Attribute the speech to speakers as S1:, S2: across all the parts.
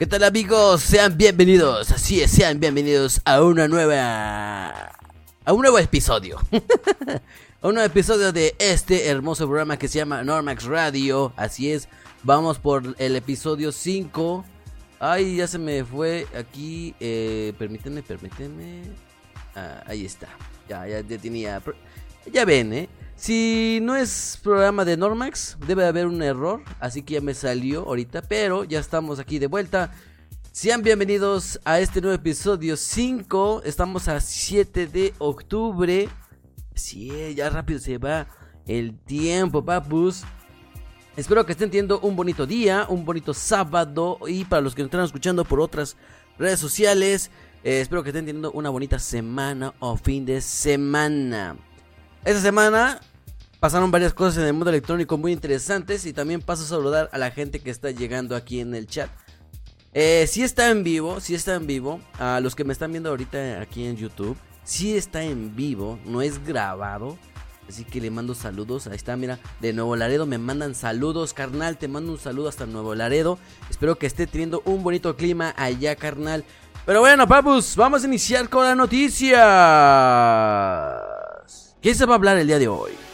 S1: ¿Qué tal amigos? Sean bienvenidos, así es, sean bienvenidos a una nueva... a un nuevo episodio. a un nuevo episodio de este hermoso programa que se llama Normax Radio. Así es, vamos por el episodio 5. Ay, ya se me fue aquí. Eh, permítanme, permítanme. Ah, ahí está. Ya, ya, ya tenía... Ya ven, ¿eh? Si no es programa de Normax, debe haber un error, así que ya me salió ahorita, pero ya estamos aquí de vuelta. Sean bienvenidos a este nuevo episodio 5, estamos a 7 de octubre. Sí, ya rápido se va el tiempo, papus. Espero que estén teniendo un bonito día, un bonito sábado y para los que nos están escuchando por otras redes sociales, eh, espero que estén teniendo una bonita semana o fin de semana. Esta semana pasaron varias cosas en el mundo electrónico muy interesantes y también paso a saludar a la gente que está llegando aquí en el chat. Eh, si está en vivo, si está en vivo, a los que me están viendo ahorita aquí en YouTube, si está en vivo, no es grabado. Así que le mando saludos. Ahí está, mira, de Nuevo Laredo me mandan saludos, carnal. Te mando un saludo hasta Nuevo Laredo. Espero que esté teniendo un bonito clima allá, carnal. Pero bueno, papus, vamos a iniciar con la noticia. ¿Qué se va a hablar el día de hoy?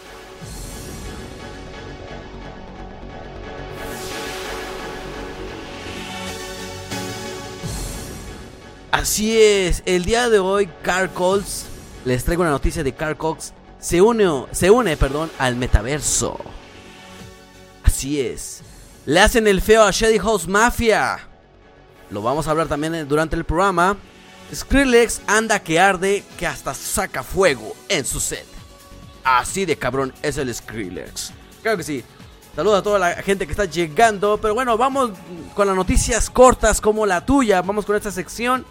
S1: Así es, el día de hoy Carl Cox, les traigo una noticia de Carl Cox, se une, se une perdón, al metaverso. Así es, le hacen el feo a Shady House Mafia. Lo vamos a hablar también durante el programa. Skrillex anda que arde, que hasta saca fuego en su set. Así de cabrón es el Skrillex. Claro que sí. Saludos a toda la gente que está llegando. Pero bueno, vamos con las noticias cortas como la tuya. Vamos con esta sección.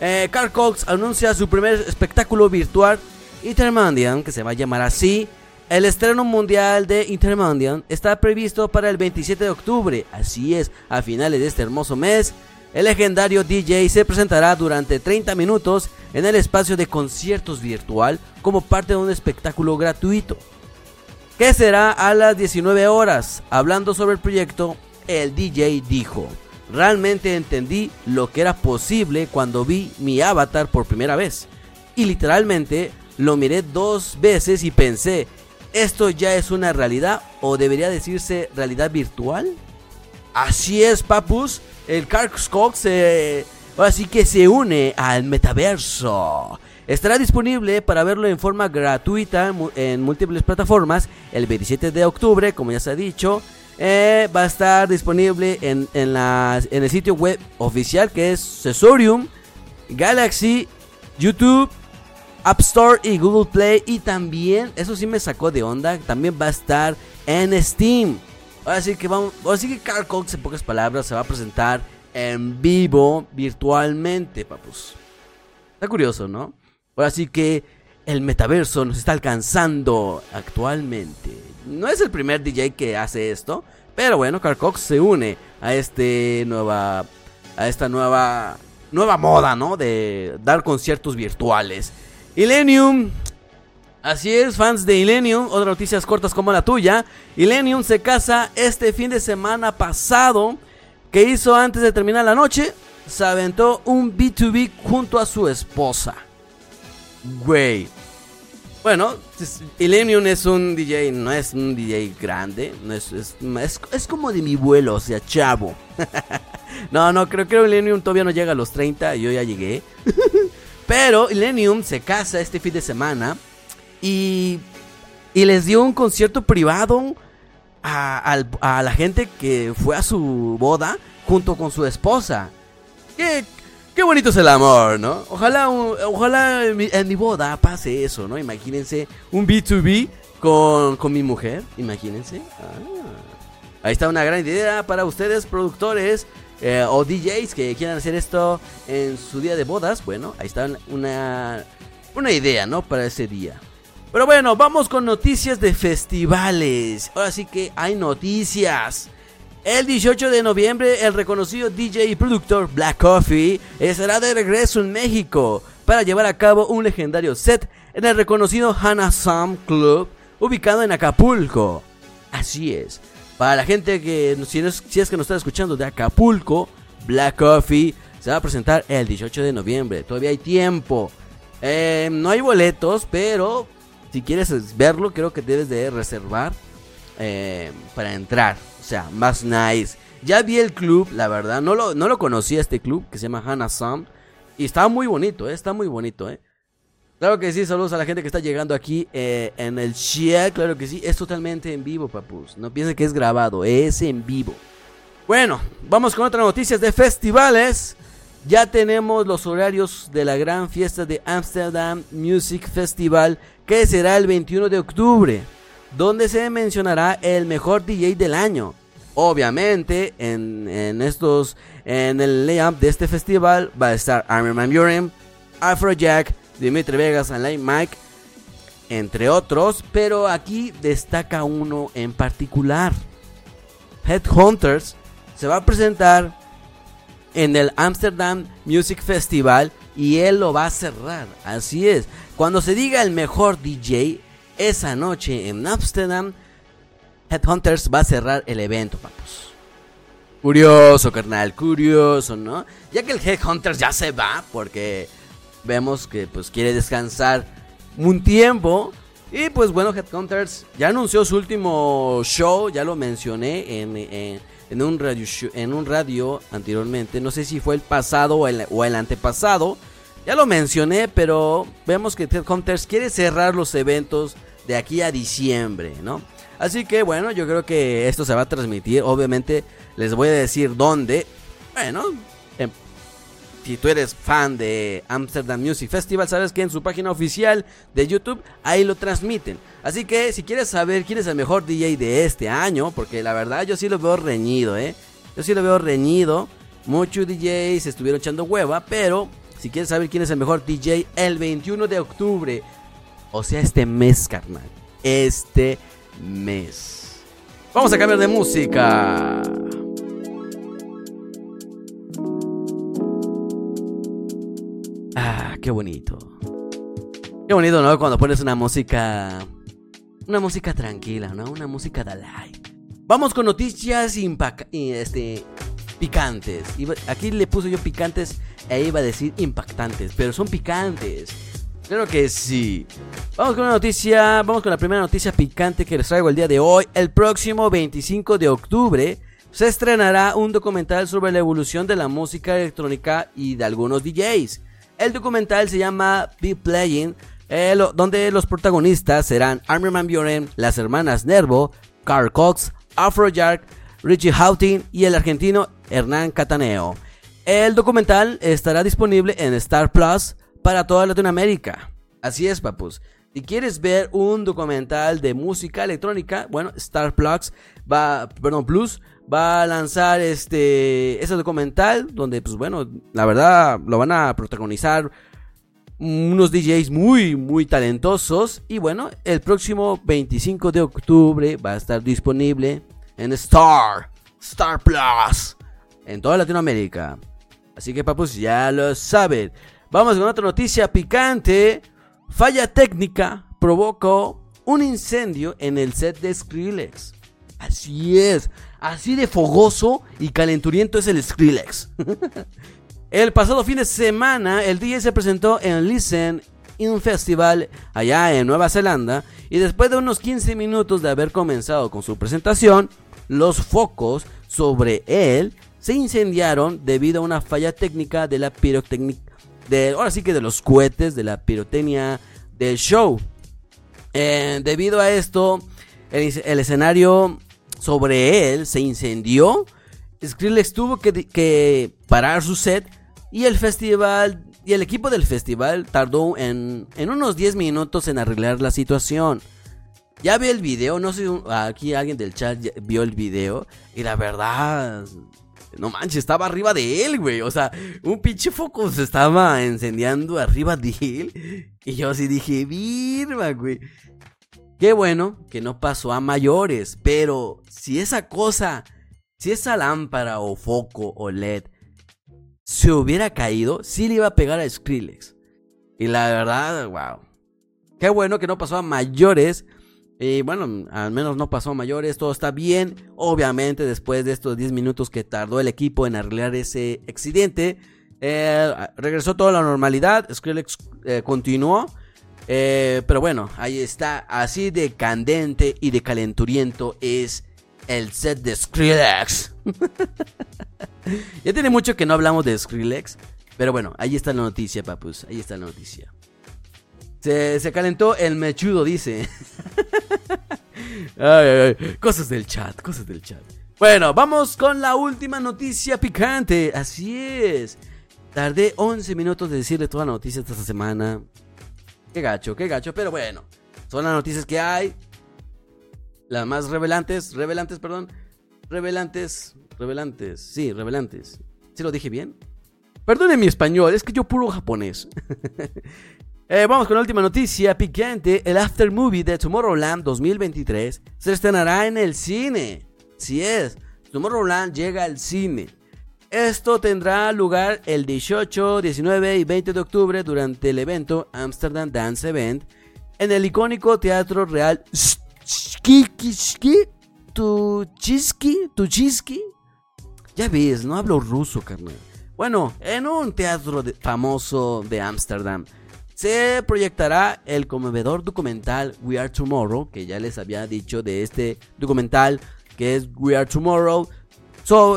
S1: Eh, Carl Cox anuncia su primer espectáculo virtual, Intermandian, que se va a llamar así. El estreno mundial de Intermandian está previsto para el 27 de octubre. Así es, a finales de este hermoso mes. El legendario DJ se presentará durante 30 minutos en el espacio de conciertos virtual como parte de un espectáculo gratuito. Que será a las 19 horas. Hablando sobre el proyecto, el DJ dijo, realmente entendí lo que era posible cuando vi mi avatar por primera vez. Y literalmente lo miré dos veces y pensé, ¿esto ya es una realidad o debería decirse realidad virtual? Así es, papus el Cox se, así que se une al metaverso. Estará disponible para verlo en forma gratuita en múltiples plataformas el 27 de octubre, como ya se ha dicho. Eh, va a estar disponible en, en, en el sitio web oficial que es Sesorium, Galaxy, YouTube, App Store y Google Play. Y también, eso sí me sacó de onda, también va a estar en Steam. Así que vamos, así que Carl en pocas palabras se va a presentar en vivo virtualmente, papus. Está curioso, ¿no? Así que el metaverso nos está alcanzando actualmente. No es el primer DJ que hace esto, pero bueno, Carl Cox se une a este nueva a esta nueva nueva moda, ¿no? De dar conciertos virtuales. Illenium Así es, fans de Illenium, otras noticias cortas como la tuya. Illenium se casa este fin de semana pasado. ¿Qué hizo antes de terminar la noche? Se aventó un B2B junto a su esposa. Güey. Bueno, Illenium es un DJ, no es un DJ grande, no es, es, como de mi vuelo, o sea, chavo. no, no, creo que Illenium todavía no llega a los 30, yo ya llegué. Pero Illenium se casa este fin de semana y, les dio un concierto privado a, la gente que fue a su boda junto con su esposa. Qué, qué bonito es el amor, ¿no? Ojalá, ojalá en mi, boda pase eso, ¿no? Imagínense un B2B con, con mi mujer, imagínense. Ah. Ahí está una gran idea para ustedes, productores eh, o DJs que quieran hacer esto en su día de bodas. Bueno, ahí está una, una idea, ¿no? Para ese día. Pero bueno, vamos con noticias de festivales. Ahora sí que hay noticias. El 18 de noviembre, el reconocido DJ y productor Black Coffee estará de regreso en México para llevar a cabo un legendario set en el reconocido Hannah Sam Club ubicado en Acapulco. Así es. Para la gente que, si, si es que nos está escuchando de Acapulco, Black Coffee se va a presentar el 18 de noviembre. Todavía hay tiempo. Eh, no hay boletos, pero si quieres verlo, creo que debes de reservar eh, para entrar. O sea, más nice. Ya vi el club, la verdad. No lo, no lo conocía este club que se llama Hannah Sam. Y está muy bonito, eh, está muy bonito, eh. Claro que sí, saludos a la gente que está llegando aquí eh, en el chat. Claro que sí, es totalmente en vivo, papus. No piensen que es grabado, es en vivo. Bueno, vamos con otras noticias de festivales. Ya tenemos los horarios de la gran fiesta de Amsterdam Music Festival, que será el 21 de octubre, donde se mencionará el mejor DJ del año. Obviamente, en, estos, en el layup de este festival va a estar Armin Van Buren, Afrojack, Dimitri Vegas, Alain Mike, entre otros, pero aquí destaca uno en particular. Headhunters se va a presentar en el Amsterdam Music Festival y él lo va a cerrar. Así es. Cuando se diga el mejor DJ, esa noche en Amsterdam, Headhunters va a cerrar el evento, papus. Curioso, carnal, curioso, ¿no? Ya que el Headhunters ya se va, porque vemos que pues quiere descansar un tiempo. Y pues bueno, Headhunters ya anunció su último show, ya lo mencioné en, un, radio en un radio anteriormente. No sé si fue el pasado o el, o el antepasado. Ya lo mencioné, pero vemos que Headhunters quiere cerrar los eventos de aquí a diciembre, ¿no? Así que bueno, yo creo que esto se va a transmitir. Obviamente les voy a decir dónde. Bueno, em, si tú eres fan de Amsterdam Music Festival, sabes que en su página oficial de YouTube ahí lo transmiten. Así que si quieres saber quién es el mejor DJ de este año, porque la verdad yo sí lo veo reñido, ¿eh? Yo sí lo veo reñido. Muchos DJs estuvieron echando hueva, pero si quieres saber quién es el mejor DJ, el 21 de octubre, o sea, este mes, carnal. Este mes. Vamos a cambiar de música. Ah, qué bonito. Qué bonito, ¿no? Cuando pones una música. Una música tranquila, ¿no? Una música de light. Vamos con noticias este, picantes. Aquí le puse yo picantes e iba a decir impactantes, pero son picantes. Claro que sí. Vamos con una noticia, vamos con la primera noticia picante que les traigo el día de hoy. El próximo 25 de octubre se estrenará un documental sobre la evolución de la música electrónica y de algunos DJs. El documental se llama Be Playing, eh, donde los protagonistas serán Armin Van Buren, las hermanas Nervo, Carl Cox, Afrojack, Richie Houghton y el argentino Hernán Cataneo. El documental estará disponible en Star Plus para toda Latinoamérica. Así es, papus. Si quieres ver un documental de música electrónica, bueno, Star Plus va, Plus va a lanzar este ese documental donde pues bueno, la verdad lo van a protagonizar unos DJs muy muy talentosos y bueno, el próximo 25 de octubre va a estar disponible en Star Star Plus en toda Latinoamérica. Así que papus ya lo saben. Vamos con otra noticia picante. Falla técnica provocó un incendio en el set de Skrillex. Así es, así de fogoso y calenturiento es el Skrillex. el pasado fin de semana, el DJ se presentó en Listen In Festival allá en Nueva Zelanda y después de unos 15 minutos de haber comenzado con su presentación, los focos sobre él se incendiaron debido a una falla técnica de la pirotecnia ahora sí que de los cohetes, de la pirotecnia del show. Eh, debido a esto, el, escenario sobre él se incendió. Skrillex tuvo que, parar su set y el festival y el equipo del festival tardó en, en unos 10 minutos en arreglar la situación. Ya vi el video, no sé, aquí alguien del chat vio el video y la verdad no manches, estaba arriba de él, güey. O sea, un pinche foco se estaba encendiendo arriba de él. Y yo así dije, virma, güey. Qué bueno que no pasó a mayores. Pero si esa cosa, si esa lámpara o foco o LED se hubiera caído, sí le iba a pegar a Skrillex. Y la verdad, wow. Qué bueno que no pasó a mayores. Y bueno, al menos no pasó mayores, todo está bien. Obviamente, después de estos 10 minutos que tardó el equipo en arreglar ese accidente, eh, regresó toda la normalidad. Skrillex eh, continuó. Eh, pero bueno, ahí está. Así de candente y de calenturiento es el set de Skrillex. ya tiene mucho que no hablamos de Skrillex. Pero bueno, ahí está la noticia, papus. Ahí está la noticia. Se, calentó el mechudo, dice. Cosas del chat, cosas del chat. Bueno, vamos con la última noticia picante. Así es. Tardé 11 minutos de decirle toda la noticia esta semana. Qué gacho, qué gacho. Pero bueno, son las noticias que hay. Las más revelantes, revelantes, perdón. Revelantes, revelantes. Sí, revelantes. ¿Sí lo dije bien? Perdone mi español, es que yo puro japonés. Eh, vamos con la última noticia picante. El after movie de Tomorrowland 2023 se estrenará en el cine. Si es, Tomorrowland llega al cine. Esto tendrá lugar el 18, 19 y 20 de octubre durante el evento Amsterdam Dance Event en el icónico Teatro Real Tuchiski, Tuchiski. Ya ves, no hablo ruso, carnal. Bueno, en un teatro famoso de Ámsterdam se proyectará el conmovedor documental We Are Tomorrow, que ya les había dicho de este documental que es We Are Tomorrow,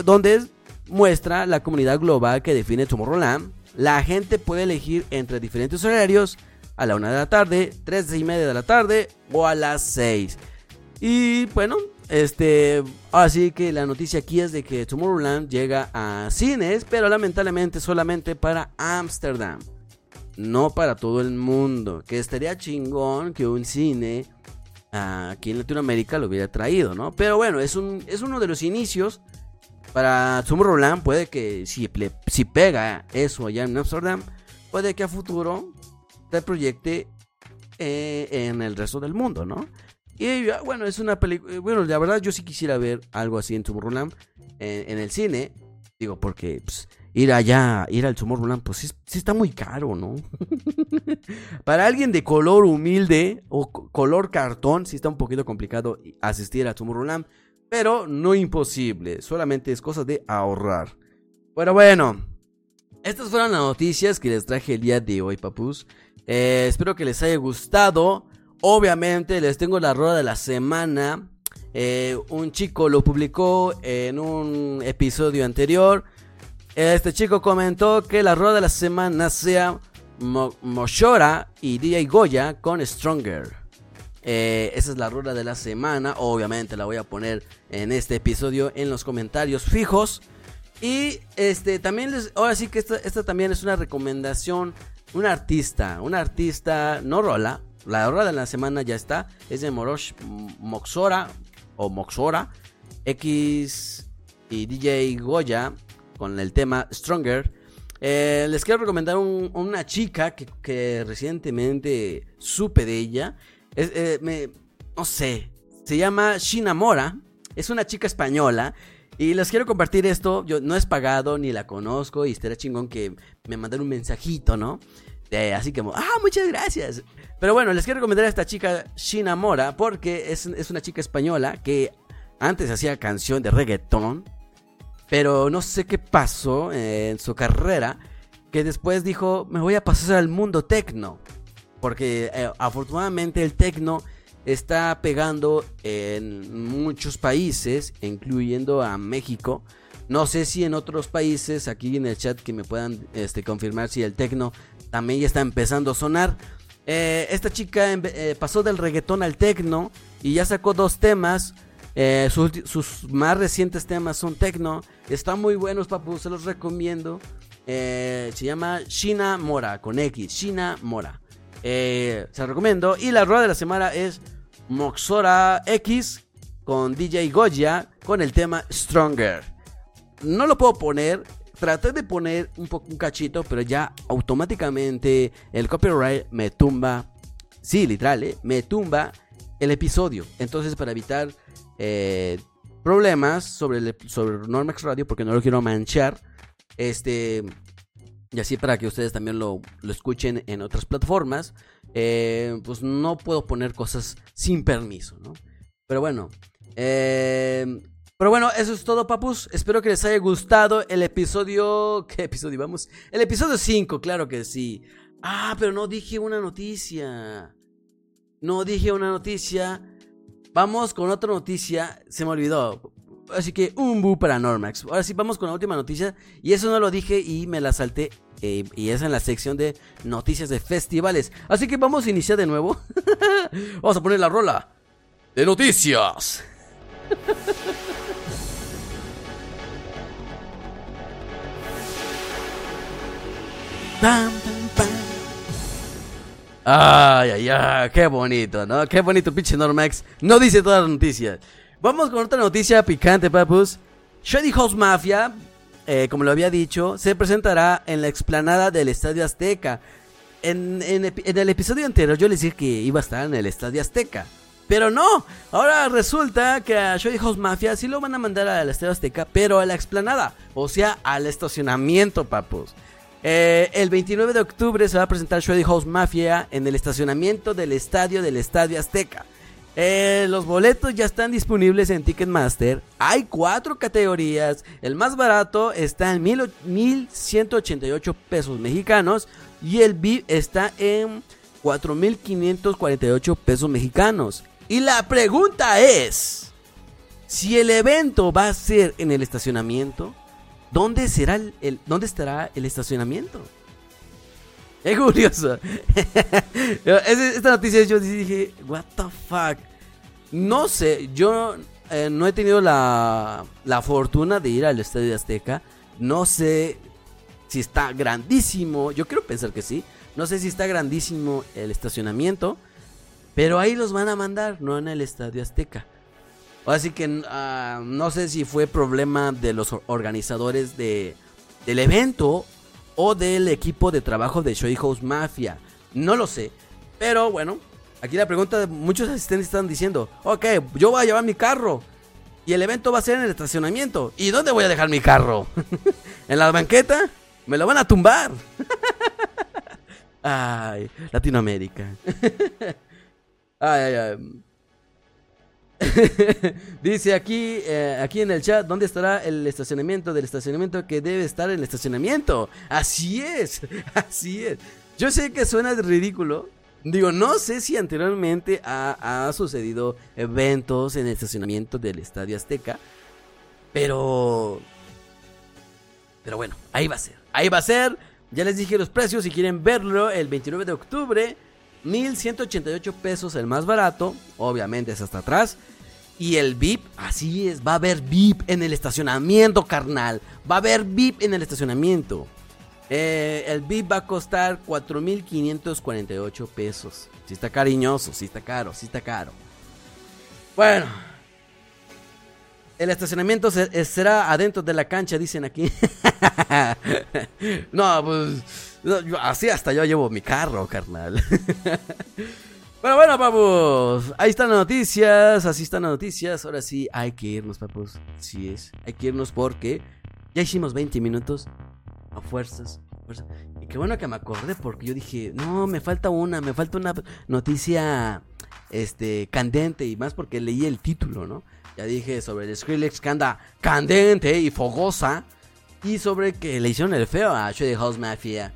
S1: donde muestra la comunidad global que define Tomorrowland. La gente puede elegir entre diferentes horarios a la una de la tarde, tres y media de la tarde o a las 6. Y bueno, este, así que la noticia aquí es de que Tomorrowland llega a cines, pero lamentablemente solamente para Amsterdam no para todo el mundo. Que estaría chingón que un cine aquí en Latinoamérica lo hubiera traído, ¿no? Pero bueno, es, un, es uno de los inicios. Para Tomorrowland puede que si, si pega eso allá en Amsterdam, puede que a futuro se proyecte eh, en el resto del mundo, ¿no? Y bueno, es una película. Bueno, la verdad, yo sí quisiera ver algo así en Tomorrowland en, en el cine. Digo, porque pues, ir allá, ir al Tomorrowland, pues sí, está muy caro, ¿no? Para alguien de color humilde o color cartón, sí está un poquito complicado asistir a Tomorrowland, pero no imposible, solamente es cosa de ahorrar. Bueno, bueno, estas fueron las noticias que les traje el día de hoy, papus. Eh, espero que les haya gustado. Obviamente les tengo la rueda de la semana. Eh, un chico lo publicó en un episodio anterior. Este chico comentó que la rueda de la semana sea Moshora y DJ Goya con Stronger. Eh, esa es la rueda de la semana. Obviamente la voy a poner en este episodio en los comentarios fijos. Y este también les. Ahora sí que esta, esta también es una recomendación. Un artista. Un artista. No rola. La rueda de la semana ya está. Es de Morosh Moxora. O Moxora. X y DJ Goya con el tema Stronger. Eh, les quiero recomendar una chica que, recientemente supe de ella. Eh, me, no sé, se llama Shinamora. Es una chica española. Y les quiero compartir esto. Yo no es pagado ni la conozco. Y estaría chingón que me mandaran un mensajito, ¿no? Así como, ah, muchas gracias. Pero bueno, les quiero recomendar a esta chica Shinamora. Porque es, es una chica española que antes hacía canción de reggaetón. Pero no sé qué pasó en su carrera que después dijo, me voy a pasar al mundo tecno. Porque eh, afortunadamente el tecno está pegando en muchos países, incluyendo a México. No sé si en otros países, aquí en el chat, que me puedan este, confirmar si el tecno también ya está empezando a sonar. Eh, esta chica eh, pasó del reggaetón al tecno y ya sacó dos temas. Eh, sus, más recientes temas son techno. Están muy buenos, papu. Se los recomiendo. Se llama Shina Mora, con X. Shina Mora. Se los recomiendo. Y la rueda de la semana es Moxora X con DJ Goya con el tema Stronger. No lo puedo poner. Traté de poner un poco un cachito, pero ya automáticamente el copyright me tumba. Sí, literal, me tumba el episodio. Entonces, para evitar eh, problemas sobre, sobre Normax Radio porque no lo quiero manchar. Este, y así para que ustedes también lo, lo escuchen en otras plataformas. eh, pues no puedo poner cosas sin permiso, ¿no? Pero bueno, eh, pero bueno, eso es todo, papus. Espero que les haya gustado el episodio. ¿Qué episodio vamos? El episodio 5, claro que sí. Ah, pero no dije una noticia. No dije una noticia. Vamos con otra noticia. Se me olvidó. Así que un bu para Normax. Ahora sí, vamos con la última noticia. Y eso no lo dije y me la salté. Eh, y es en la sección de noticias de festivales. Así que vamos a iniciar de nuevo. vamos a poner la rola de noticias. Ay, ay, ay, qué bonito, ¿no? Qué bonito, pinche Normax. No dice todas las noticias. Vamos con otra noticia picante, papus. Shady House Mafia, eh, como lo había dicho, se presentará en la explanada del Estadio Azteca. En, el episodio anterior yo les dije que iba a estar en el Estadio Azteca. Pero no, ahora resulta que a Shady House Mafia sí lo van a mandar al Estadio Azteca, pero a la explanada, o sea, al estacionamiento, papus. Eh, el 29 de octubre se va a presentar Shady House Mafia en el estacionamiento del estadio del Estadio Azteca. Eh, los boletos ya están disponibles en Ticketmaster. Hay cuatro categorías. El más barato está en 1188 pesos mexicanos. Y el VIP está en 4548 pesos mexicanos. Y la pregunta es: si el evento va a ser en el estacionamiento, ¿dónde, será el, ¿dónde estará el estacionamiento? Es curioso. Esta noticia yo dije, what the fuck. No sé, yo eh, no he tenido la, la fortuna de ir al Estadio Azteca. No sé si está grandísimo. Yo quiero pensar que sí. No sé si está grandísimo el estacionamiento. Pero ahí los van a mandar, no en el Estadio Azteca. Así que ah, no sé si fue problema de los organizadores de, del evento o del equipo de trabajo de Shoy House Mafia. No lo sé. Pero bueno, aquí la pregunta de muchos asistentes están diciendo, ok, yo voy a llevar mi carro. Y el evento va a ser en el estacionamiento. ¿Y dónde voy a dejar mi carro? ¿En la banqueta? Me lo van a tumbar. ay, Latinoamérica. ay, ay, ay. Dice aquí, eh, aquí en el chat, ¿dónde estará el estacionamiento del estacionamiento que debe estar el estacionamiento? Así es, así es. Yo sé que suena ridículo. Digo, no sé si anteriormente ha, sucedido eventos en el estacionamiento del Estadio Azteca. Pero... Pero bueno, ahí va a ser. Ahí va a ser. Ya les dije los precios. Si quieren verlo, el 29 de octubre 1188 pesos el más barato, obviamente es hasta atrás. Y el VIP, así es, va a haber VIP en el estacionamiento, carnal. Va a haber VIP en el estacionamiento. Eh, el VIP va a costar 4.548 pesos. Si está cariñoso, si está caro, si está caro. Bueno. El estacionamiento será adentro de la cancha, dicen aquí. no, pues así hasta yo llevo mi carro, carnal. Pero bueno, papus, ahí están las noticias, así están las noticias. Ahora sí, hay que irnos, papus. Sí es, hay que irnos porque ya hicimos 20 minutos a fuerzas. Y qué bueno que me acordé porque yo dije, no, me falta una, me falta una noticia este, candente y más porque leí el título, ¿no? Ya dije sobre el Skrillex que anda candente y fogosa y sobre que le hicieron el feo a Shady House Mafia.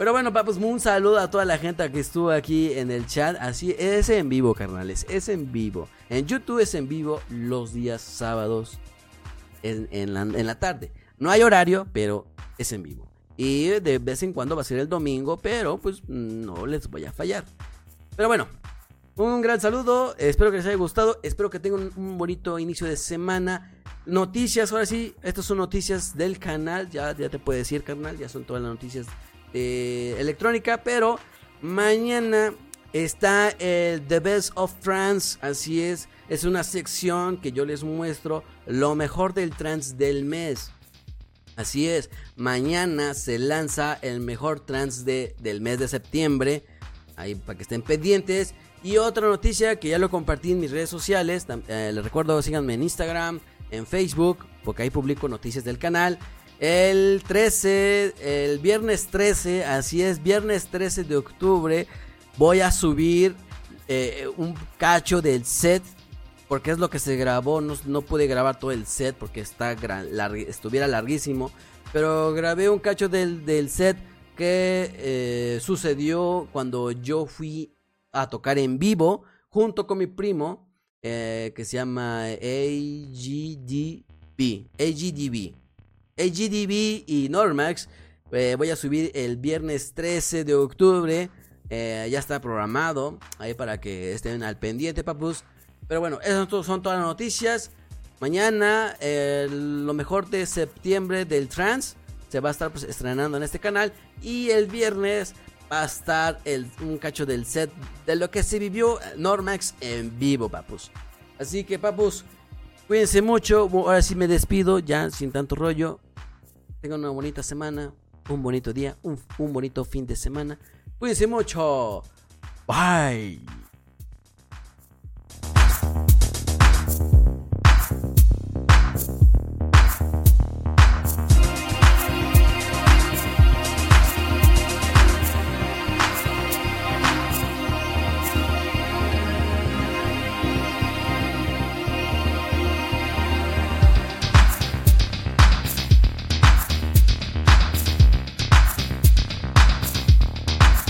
S1: Pero bueno, papus, un saludo a toda la gente que estuvo aquí en el chat. Así es en vivo, carnales. Es en vivo. En YouTube es en vivo los días sábados en, la, tarde. No hay horario, pero es en vivo. Y de vez en cuando va a ser el domingo, pero pues no les voy a fallar. Pero bueno, un gran saludo. Espero que les haya gustado. Espero que tengan un bonito inicio de semana. Noticias, ahora sí, estas son noticias del canal. Ya, ya te puedo decir, carnal. Ya son todas las noticias eh, electrónica, pero mañana está el The Best of Trance, así es, es una sección que yo les muestro lo mejor del trance del mes. Así es, mañana se lanza el mejor trance de, del mes de septiembre, ahí para que estén pendientes. Y otra noticia que ya lo compartí en mis redes sociales, eh, les recuerdo síganme en Instagram, en Facebook, porque ahí publico noticias del canal. El 13, el viernes 13, así es, viernes 13 de octubre, voy a subir eh, un cacho del set. Porque es lo que se grabó. No, pude grabar todo el set porque está estuviera larguísimo. Pero grabé un cacho del, set que eh, sucedió cuando yo fui a tocar en vivo junto con mi primo eh, que se llama AGDB. AGDB. AGDB y Normax. Eh, voy a subir el viernes 13 de octubre. Eh, ya está programado. Ahí para que estén al pendiente, papus. Pero bueno, esas son todas las noticias. Mañana, lo mejor de septiembre del trans. Se va a estar pues, estrenando en este canal. Y el viernes va a estar el, un cacho del set de lo que se vivió Normax en vivo, papus. Así que, papus, cuídense mucho. Ahora sí me despido, ya sin tanto rollo. Tengan una bonita semana, un bonito día, un, un bonito fin de semana. Cuídense mucho. Bye.